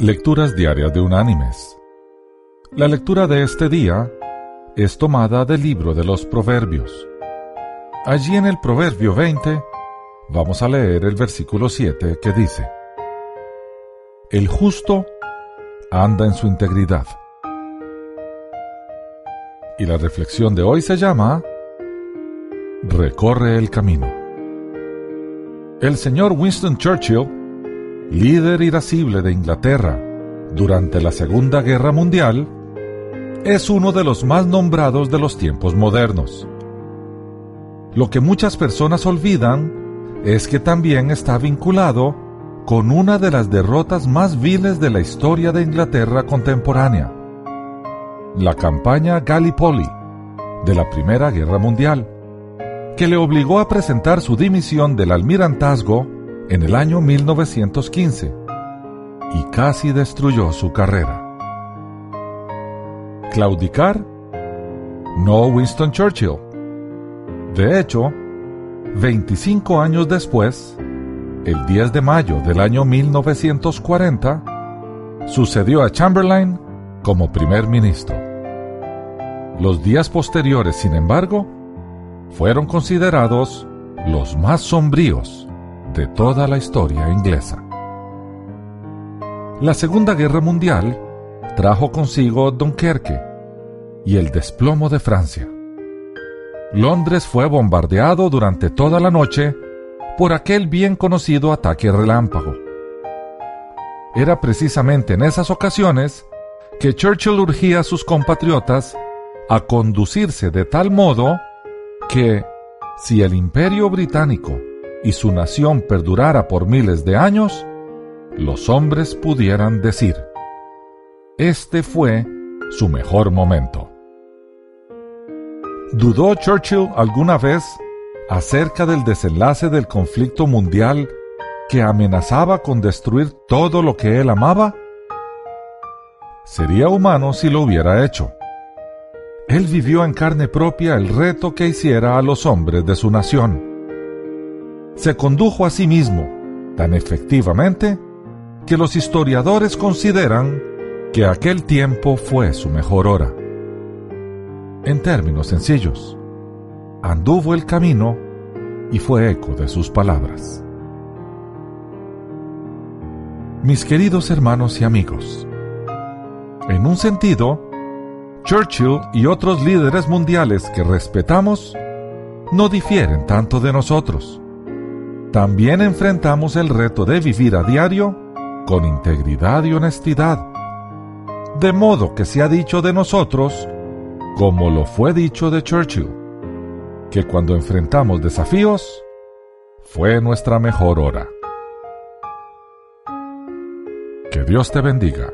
Lecturas Diarias de Unánimes. La lectura de este día es tomada del libro de los Proverbios. Allí en el Proverbio 20 vamos a leer el versículo 7 que dice, El justo anda en su integridad. Y la reflexión de hoy se llama Recorre el camino. El señor Winston Churchill líder irascible de Inglaterra durante la Segunda Guerra Mundial, es uno de los más nombrados de los tiempos modernos. Lo que muchas personas olvidan es que también está vinculado con una de las derrotas más viles de la historia de Inglaterra contemporánea, la campaña Gallipoli de la Primera Guerra Mundial, que le obligó a presentar su dimisión del almirantazgo en el año 1915 y casi destruyó su carrera. Claudicar? No Winston Churchill. De hecho, 25 años después, el 10 de mayo del año 1940, sucedió a Chamberlain como primer ministro. Los días posteriores, sin embargo, fueron considerados los más sombríos de toda la historia inglesa. La Segunda Guerra Mundial trajo consigo Dunkerque y el desplomo de Francia. Londres fue bombardeado durante toda la noche por aquel bien conocido ataque relámpago. Era precisamente en esas ocasiones que Churchill urgía a sus compatriotas a conducirse de tal modo que, si el imperio británico y su nación perdurara por miles de años, los hombres pudieran decir, este fue su mejor momento. ¿Dudó Churchill alguna vez acerca del desenlace del conflicto mundial que amenazaba con destruir todo lo que él amaba? Sería humano si lo hubiera hecho. Él vivió en carne propia el reto que hiciera a los hombres de su nación se condujo a sí mismo tan efectivamente que los historiadores consideran que aquel tiempo fue su mejor hora. En términos sencillos, anduvo el camino y fue eco de sus palabras. Mis queridos hermanos y amigos, en un sentido, Churchill y otros líderes mundiales que respetamos no difieren tanto de nosotros también enfrentamos el reto de vivir a diario con integridad y honestidad. De modo que se ha dicho de nosotros, como lo fue dicho de Churchill, que cuando enfrentamos desafíos, fue nuestra mejor hora. Que Dios te bendiga.